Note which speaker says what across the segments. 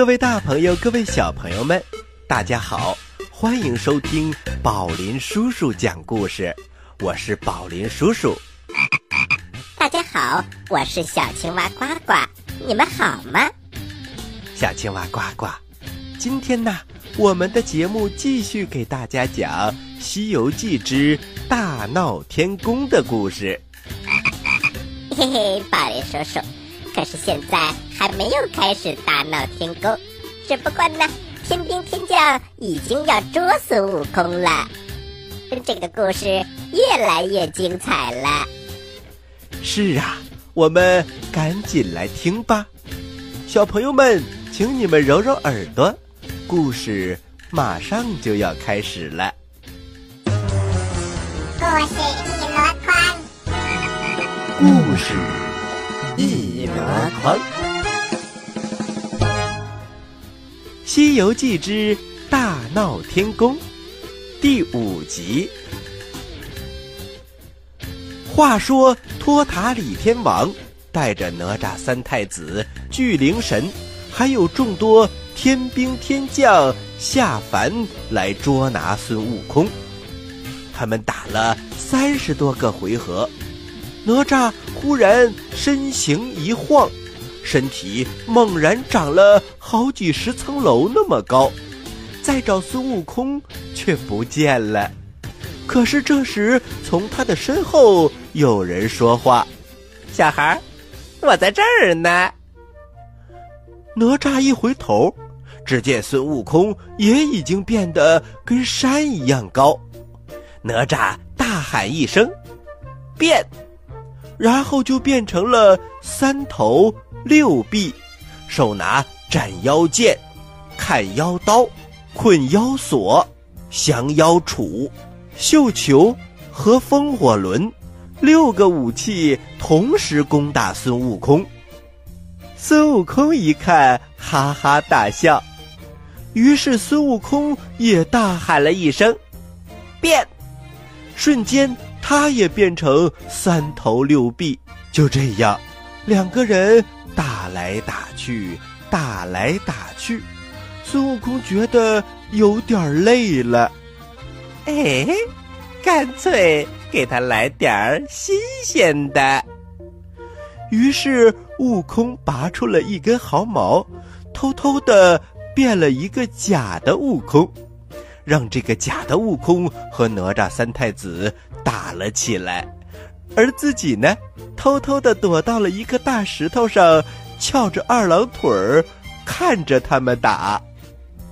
Speaker 1: 各位大朋友，各位小朋友们，大家好，欢迎收听宝林叔叔讲故事。我是宝林叔叔。
Speaker 2: 大家好，我是小青蛙呱呱，你们好吗？
Speaker 1: 小青蛙呱呱，今天呢，我们的节目继续给大家讲《西游记之大闹天宫》的故事。
Speaker 2: 嘿嘿，宝林叔叔，可是现在还没有开始大闹天宫，只不过呢，天兵天将已经要捉孙悟空了。这个故事越来越精彩了。
Speaker 1: 是啊，我们赶紧来听吧，小朋友们，请你们揉揉耳朵，故事马上就要开始了。
Speaker 3: 故事一箩筐，
Speaker 1: 故事一箩筐，《西游记之大闹天宫》第五集。话说，托塔李天王带着哪吒三太子、巨灵神，还有众多天兵天将下凡来捉拿孙悟空。他们打了三十多个回合，哪吒忽然身形一晃，身体猛然长了好几十层楼那么高，再找孙悟空却不见了。可是这时，从他的身后有人说话：“
Speaker 4: 小孩，我在这儿呢。”
Speaker 1: 哪吒一回头，只见孙悟空也已经变得跟山一样高。哪吒大喊一声：“变！”然后就变成了三头六臂，手拿斩妖剑、砍妖刀、捆妖锁、降妖杵、绣球和风火轮，六个武器同时攻打孙悟空。孙悟空一看，哈哈大笑，于是孙悟空也大喊了一声：“变！”瞬间，他也变成三头六臂。就这样，两个人打来打去，打来打去。孙悟空觉得有点累了，
Speaker 4: 哎，干脆给他来点儿新鲜的。
Speaker 1: 于是，悟空拔出了一根毫毛，偷偷的变了一个假的悟空。让这个假的悟空和哪吒三太子打了起来，而自己呢，偷偷的躲到了一个大石头上，翘着二郎腿儿，看着他们打。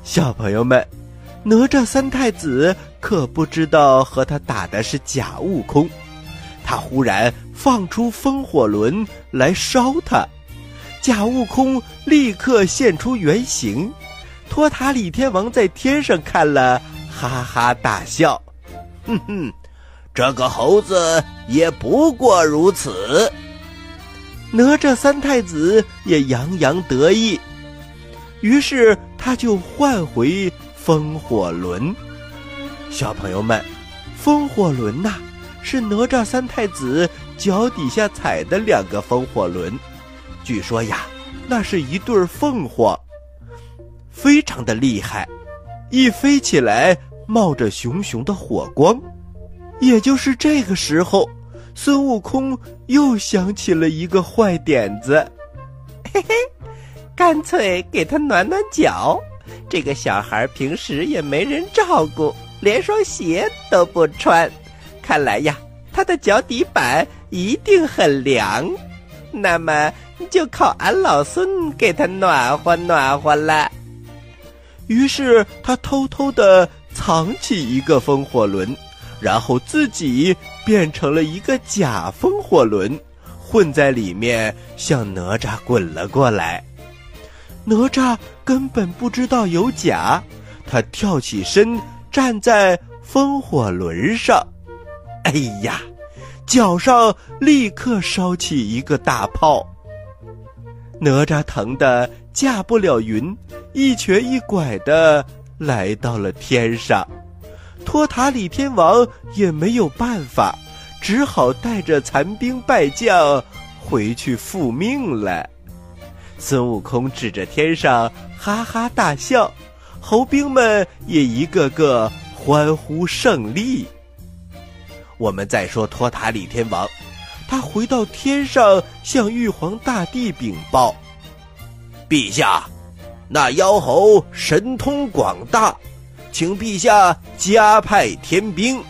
Speaker 1: 小朋友们，哪吒三太子可不知道和他打的是假悟空，他忽然放出风火轮来烧他，假悟空立刻现出原形。托塔李天王在天上看了，哈哈大笑，
Speaker 4: 哼哼，这个猴子也不过如此。
Speaker 1: 哪吒三太子也洋洋得意，于是他就换回风火轮。小朋友们，风火轮呐，是哪吒三太子脚底下踩的两个风火轮，据说呀，那是一对凤凰。非常的厉害，一飞起来冒着熊熊的火光。也就是这个时候，孙悟空又想起了一个坏点子，
Speaker 4: 嘿嘿，干脆给他暖暖脚。这个小孩平时也没人照顾，连双鞋都不穿，看来呀，他的脚底板一定很凉。那么就靠俺老孙给他暖和暖和了。
Speaker 1: 于是他偷偷的藏起一个风火轮，然后自己变成了一个假风火轮，混在里面向哪吒滚了过来。哪吒根本不知道有假，他跳起身站在风火轮上，哎呀，脚上立刻烧起一个大泡。哪吒疼得驾不了云，一瘸一拐的来到了天上。托塔李天王也没有办法，只好带着残兵败将回去复命了。孙悟空指着天上哈哈大笑，猴兵们也一个个欢呼胜利。我们再说托塔李天王，他回到天上向玉皇大帝禀报：“陛下，那妖猴神通广大，请陛下加派天兵，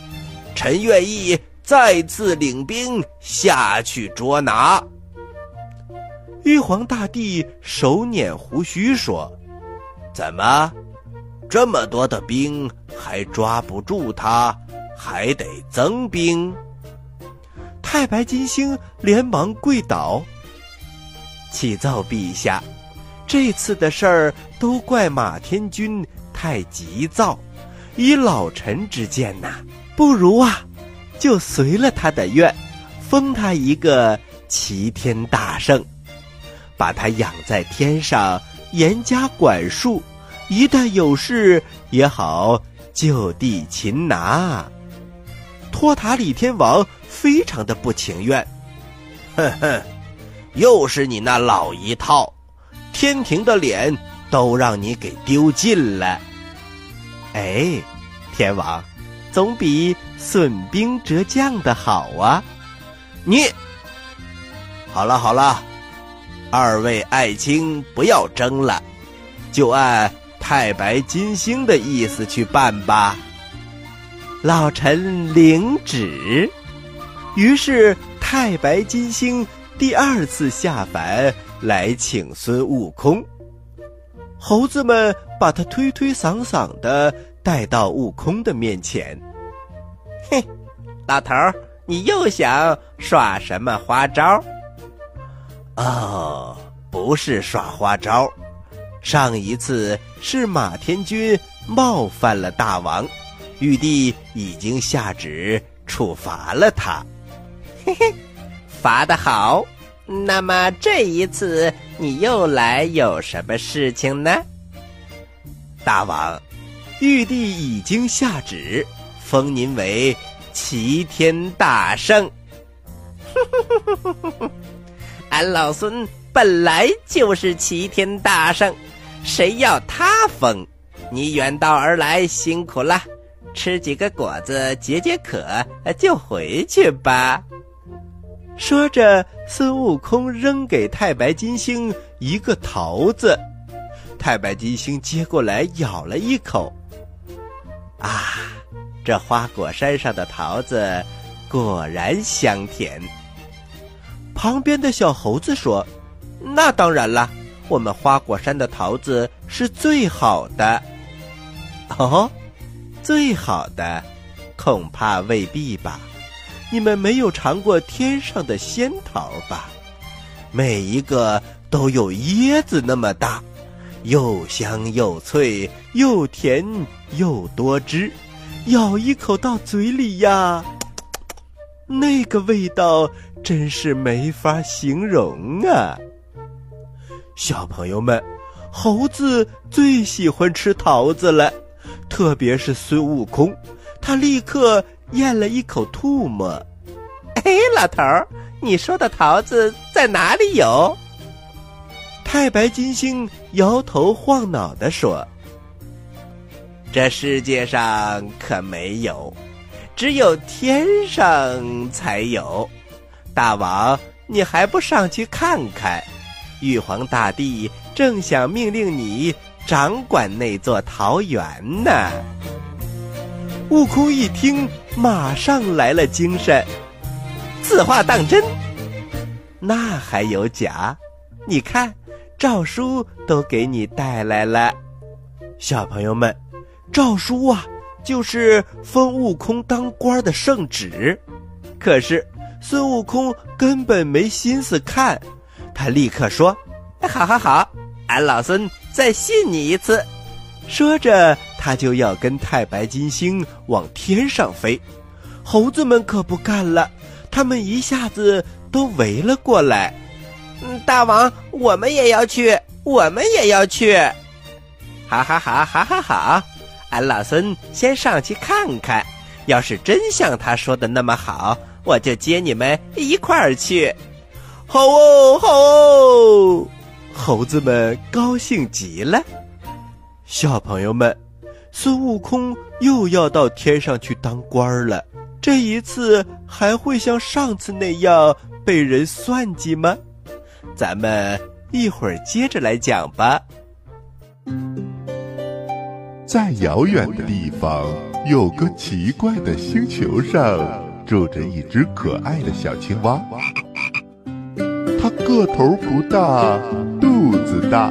Speaker 1: 臣愿意再次领兵下去捉拿。”玉皇大帝手捻胡须说：“怎么，这么多的兵还抓不住他？还得增兵？”太白金星连忙跪倒：“启奏陛下，这次的事儿都怪马天君太急躁。以老臣之见呐，不如啊，就随了他的愿，封他一个齐天大圣。”把他养在天上，严加管束，一旦有事也好就地擒拿。托塔李天王非常的不情愿，哼哼，又是你那老一套，天庭的脸都让你给丢尽了。哎，天王，总比损兵折将的好啊！你，好了好了。二位爱卿，不要争了，就按太白金星的意思去办吧。老臣领旨。于是太白金星第二次下凡来请孙悟空。猴子们把他推推搡搡的带到悟空的面前。嘿，老头儿，你又想耍什么花招？哦，不是耍花招，上一次是马天君冒犯了大王，玉帝已经下旨处罚了他。嘿嘿，罚得好。那么这一次你又来有什么事情呢？大王，玉帝已经下旨封您为齐天大圣。俺老孙本来就是齐天大圣，谁要他封？你远道而来，辛苦了，吃几个果子解解渴，就回去吧。说着，孙悟空扔给太白金星一个桃子，太白金星接过来咬了一口，啊，这花果山上的桃子果然香甜。旁边的小猴子说：“那当然了，我们花果山的桃子是最好的。”哦，最好的，恐怕未必吧？你们没有尝过天上的仙桃吧？每一个都有椰子那么大，又香又脆，又甜又多汁，咬一口到嘴里呀，那个味道。真是没法形容啊！小朋友们，猴子最喜欢吃桃子了，特别是孙悟空，他立刻咽了一口唾沫。哎，老头儿，你说的桃子在哪里有？太白金星摇头晃脑的说：“这世界上可没有，只有天上才有。”大王，你还不上去看看？玉皇大帝正想命令你掌管那座桃园呢。悟空一听，马上来了精神。此话当真？那还有假？你看，诏书都给你带来了。小朋友们，诏书啊，就是封悟空当官的圣旨。可是。孙悟空根本没心思看，他立刻说：“好好好，俺老孙再信你一次。”说着，他就要跟太白金星往天上飞。猴子们可不干了，他们一下子都围了过来。“嗯大王，我们也要去，我们也要去！”好好好，好好好，俺老孙先上去看看，要是真像他说的那么好。我就接你们一块儿去，好哦，好哦，猴子们高兴极了。小朋友们，孙悟空又要到天上去当官了。这一次还会像上次那样被人算计吗？咱们一会儿接着来讲吧。
Speaker 5: 在遥远的地方，有个奇怪的星球上，住着一只可爱的小青蛙。它个头不大，肚子大，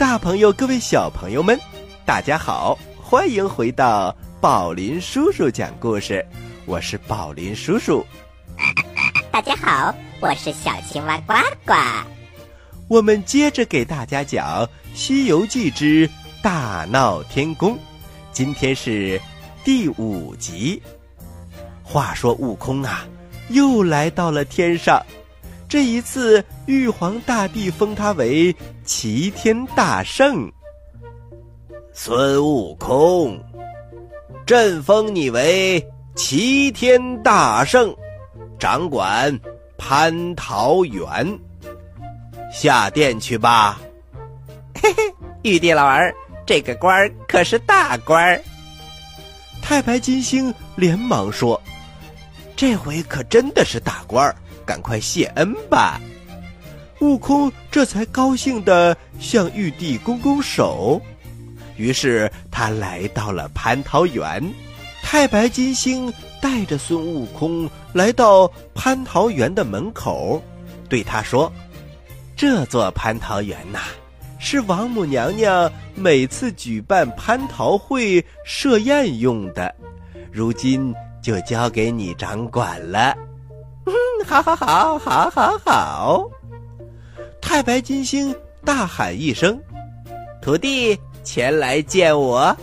Speaker 1: 大朋友，各位小朋友们，大家好，欢迎回到宝林叔叔讲故事，我是宝林叔叔。
Speaker 2: 大家好，我是小青蛙呱呱。
Speaker 1: 我们接着给大家讲《西游记之大闹天宫》，今天是第五集。话说悟空啊，又来到了天上。这一次，玉皇大帝封他为齐天大圣。孙悟空，朕封你为齐天大圣，掌管蟠桃园。下殿去吧。嘿嘿，玉帝老儿，这个官儿可是大官儿。太白金星连忙说：“这回可真的是大官儿。”赶快谢恩吧！悟空这才高兴地向玉帝拱拱手。于是他来到了蟠桃园，太白金星带着孙悟空来到蟠桃园的门口，对他说：“这座蟠桃园呐，是王母娘娘每次举办蟠桃会设宴用的，如今就交给你掌管了。”嗯，好，好，好，好，好，好！太白金星大喊一声：“徒弟，前来见我！”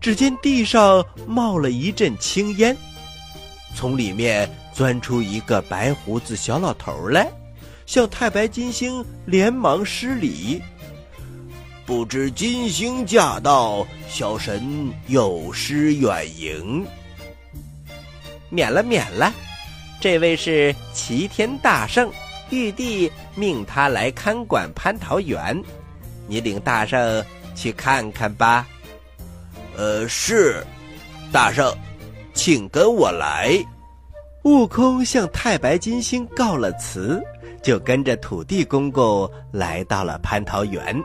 Speaker 1: 只见地上冒了一阵青烟，从里面钻出一个白胡子小老头来，向太白金星连忙施礼：“不知金星驾到，小神有失远迎。”免了，免了。这位是齐天大圣，玉帝命他来看管蟠桃园，你领大圣去看看吧。呃，是，大圣，请跟我来。悟空向太白金星告了辞，就跟着土地公公来到了蟠桃园。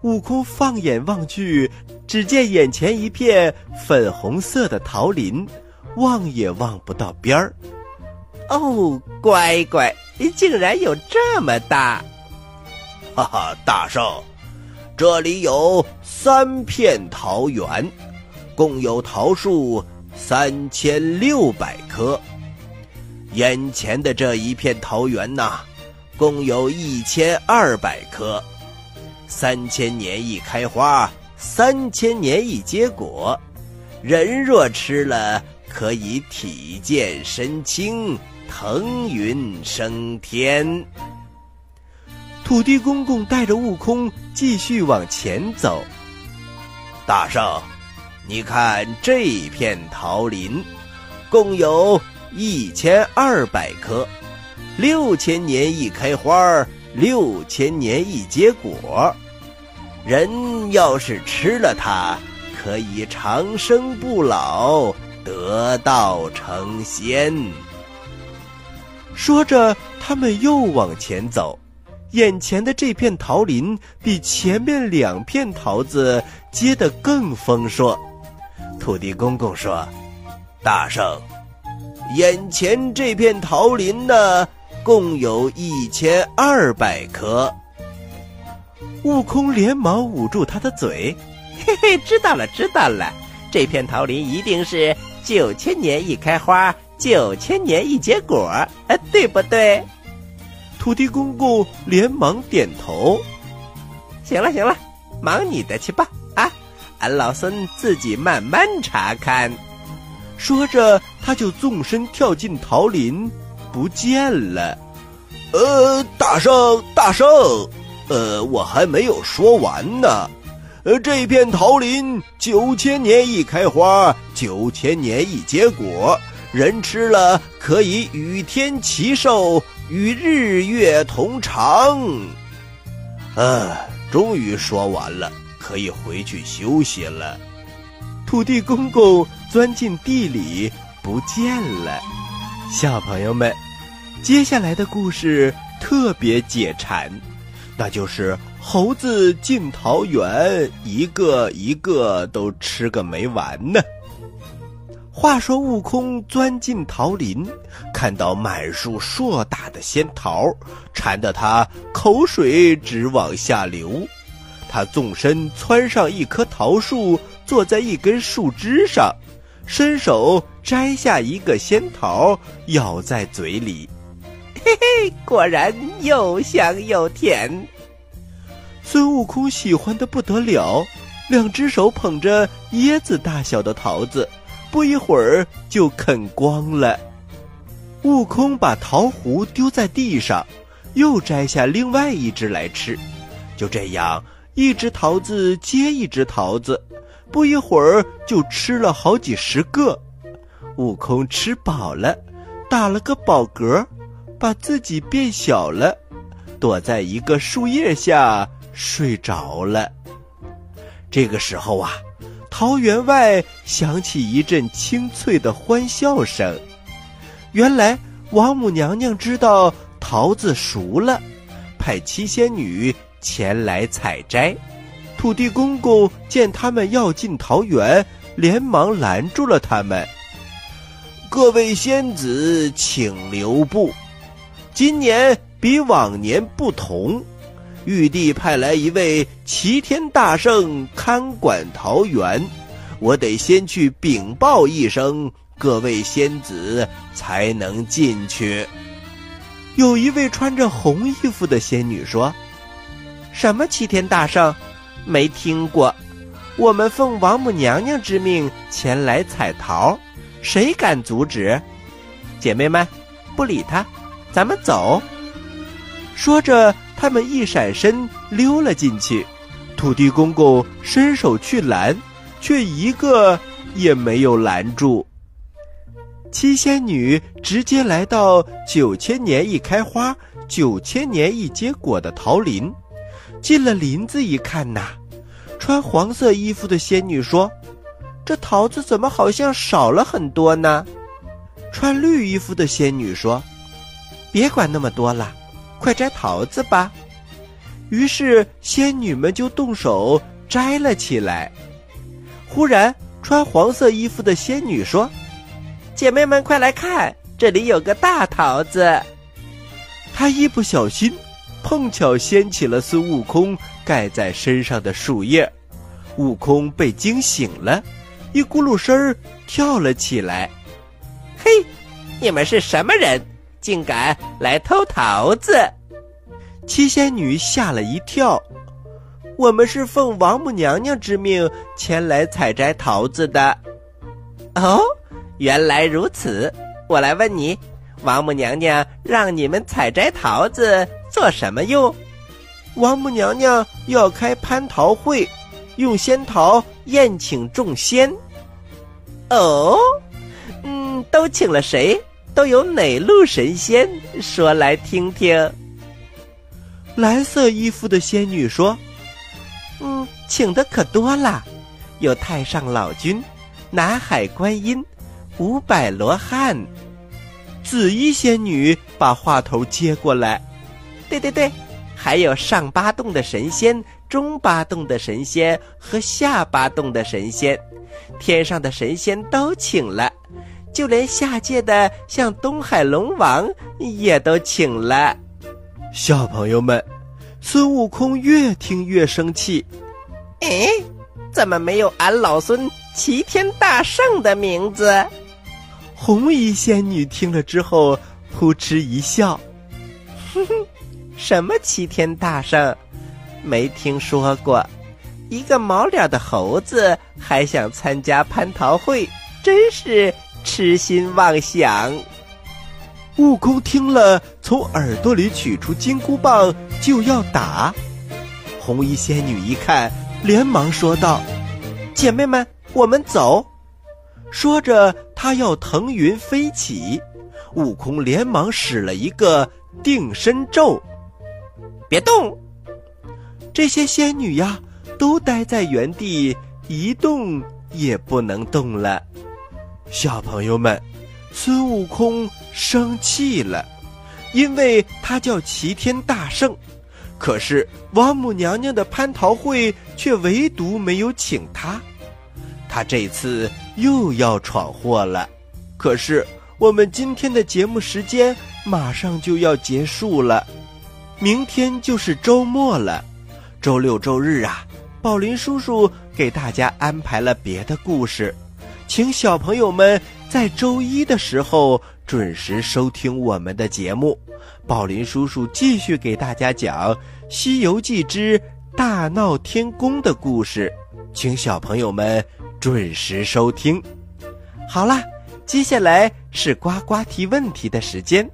Speaker 1: 悟空放眼望去，只见眼前一片粉红色的桃林，望也望不到边儿。哦，乖乖，竟然有这么大！哈哈，大圣，这里有三片桃园，共有桃树三千六百棵。眼前的这一片桃园呐，共有一千二百棵。三千年一开花，三千年一结果。人若吃了，可以体健身轻。腾云升天。土地公公带着悟空继续往前走。大圣，你看这片桃林，共有一千二百棵，六千年一开花，六千年一结果。人要是吃了它，可以长生不老，得道成仙。说着，他们又往前走，眼前的这片桃林比前面两片桃子结得更丰硕。土地公公说：“大圣，眼前这片桃林呢，共有一千二百棵。悟空连忙捂住他的嘴：“嘿嘿，知道了，知道了，这片桃林一定是九千年一开花，九千年一结果，呃，对不对？”土地公公连忙点头：“行了，行了，忙你的去吧，啊，俺老孙自己慢慢查看。”说着，他就纵身跳进桃林，不见了。
Speaker 6: 呃，大圣，大圣。呃，我还没有说完呢。呃，这片桃林九千年一开花，九千年一结果，人吃了可以与天齐寿，与日月同长。啊，终于说完了，可以回去休息了。
Speaker 1: 土地公公钻进地里不见了。小朋友们，接下来的故事特别解馋。那就是猴子进桃园，一个一个都吃个没完呢。话说悟空钻进桃林，看到满树硕大的仙桃，馋得他口水直往下流。他纵身窜上一棵桃树，坐在一根树枝上，伸手摘下一个仙桃，咬在嘴里。嘿嘿，果然又香又甜。孙悟空喜欢的不得了，两只手捧着椰子大小的桃子，不一会儿就啃光了。悟空把桃核丢在地上，又摘下另外一只来吃。就这样，一只桃子接一只桃子，不一会儿就吃了好几十个。悟空吃饱了，打了个饱嗝。把自己变小了，躲在一个树叶下睡着了。这个时候啊，桃园外响起一阵清脆的欢笑声。原来王母娘娘知道桃子熟了，派七仙女前来采摘。土地公公见他们要进桃园，连忙拦住了他们：“
Speaker 6: 各位仙子，请留步。”今年比往年不同，玉帝派来一位齐天大圣看管桃园，我得先去禀报一声，各位仙子才能进去。
Speaker 1: 有一位穿着红衣服的仙女说：“什么齐天大圣？没听过。我们奉王母娘娘之命前来采桃，谁敢阻止？姐妹们，不理他。”咱们走。说着，他们一闪身溜了进去。土地公公伸手去拦，却一个也没有拦住。七仙女直接来到九千年一开花、九千年一结果的桃林。进了林子一看呐，穿黄色衣服的仙女说：“这桃子怎么好像少了很多呢？”穿绿衣服的仙女说。别管那么多了，快摘桃子吧。于是仙女们就动手摘了起来。忽然，穿黄色衣服的仙女说：“姐妹们，快来看，这里有个大桃子。”她一不小心，碰巧掀起了孙悟空盖在身上的树叶，悟空被惊醒了，一咕噜声儿跳了起来。嘿，你们是什么人？竟敢来偷桃子！七仙女吓了一跳。我们是奉王母娘娘之命前来采摘桃子的。哦，原来如此。我来问你，王母娘娘让你们采摘桃子做什么用？王母娘娘要开蟠桃会，用仙桃宴请众仙。哦，嗯，都请了谁？都有哪路神仙？说来听听。蓝色衣服的仙女说：“嗯，请的可多了，有太上老君、南海观音、五百罗汉。”紫衣仙女把话头接过来：“对对对，还有上八洞的神仙、中八洞的神仙和下八洞的神仙，天上的神仙都请了。”就连下界的像东海龙王也都请了。小朋友们，孙悟空越听越生气。
Speaker 4: 哎，怎么没有俺老孙齐天大圣的名字？
Speaker 1: 红衣仙女听了之后，扑哧一笑：“
Speaker 4: 哼哼，什么齐天大圣？没听说过。一个毛脸的猴子还想参加蟠桃会，真是痴心妄想。”
Speaker 1: 悟空听了，从耳朵里取出金箍棒就要打。红衣仙女一看，连忙说道：“
Speaker 4: 姐妹们，我们走。”
Speaker 1: 说着，他要腾云飞起，悟空连忙使了一个定身咒，
Speaker 4: 别动。
Speaker 1: 这些仙女呀，都待在原地，一动也不能动了。小朋友们，孙悟空生气了，因为他叫齐天大圣，可是王母娘娘的蟠桃会却唯独没有请他。他这次又要闯祸了，可是我们今天的节目时间马上就要结束了，明天就是周末了，周六周日啊，宝林叔叔给大家安排了别的故事，请小朋友们在周一的时候准时收听我们的节目，宝林叔叔继续给大家讲《西游记之大闹天宫》的故事，请小朋友们。准时收听，好啦，接下来是呱呱提问题的时间，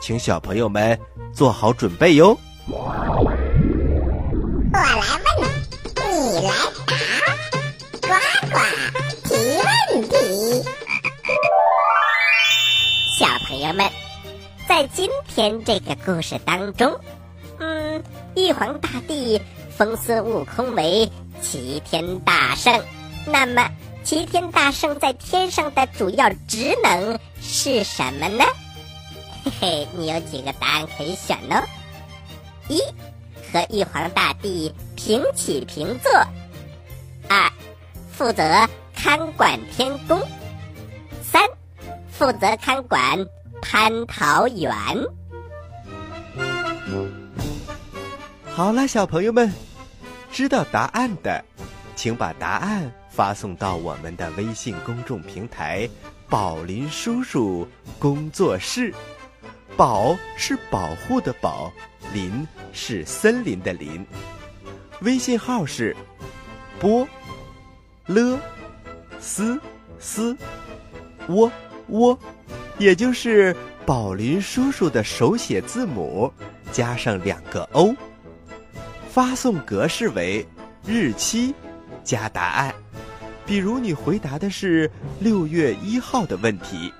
Speaker 1: 请小朋友们做好准备哟。
Speaker 3: 我来问，你你来答，呱呱问题。
Speaker 2: 小朋友们，在今天这个故事当中，嗯，玉皇大帝封孙悟空为齐天大圣。那么，齐天大圣在天上的主要职能是什么呢？嘿嘿，你有几个答案可以选哦：一，和玉皇大帝平起平坐；二，负责看管天宫；三，负责看管蟠桃园。
Speaker 1: 好了，小朋友们，知道答案的，请把答案。发送到我们的微信公众平台“宝林叔叔工作室”，宝是保护的宝，林是森林的林。微信号是波了斯斯窝窝，也就是宝林叔叔的手写字母加上两个 O。发送格式为日期加答案。比如你回答的是六月一号的问题，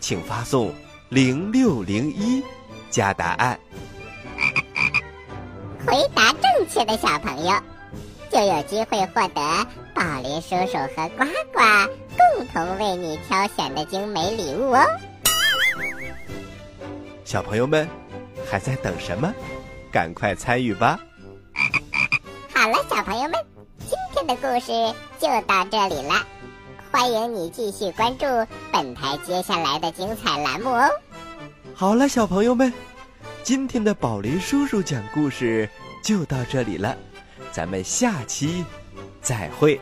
Speaker 1: 请发送零六零一加答案。
Speaker 3: 回答正确的小朋友就有机会获得宝林叔叔和呱呱共同为你挑选的精美礼物哦。
Speaker 1: 小朋友们还在等什么？赶快参与吧！
Speaker 3: 好了，小朋友们。今天的故事就到这里了，欢迎你继续关注本台接下来的精彩栏目哦。
Speaker 1: 好了，小朋友们，今天的宝林叔叔讲故事就到这里了，咱们下期再会。